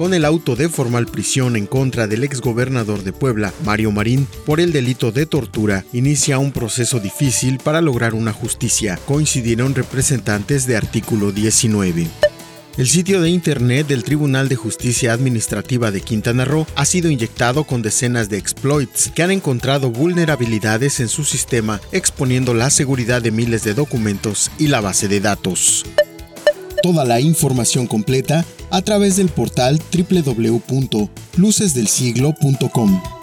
con el auto de formal prisión en contra del exgobernador de Puebla, Mario Marín, por el delito de tortura, inicia un proceso difícil para lograr una justicia, coincidieron representantes de artículo 19. El sitio de Internet del Tribunal de Justicia Administrativa de Quintana Roo ha sido inyectado con decenas de exploits que han encontrado vulnerabilidades en su sistema, exponiendo la seguridad de miles de documentos y la base de datos. Toda la información completa a través del portal www.lucesdelsiglo.com.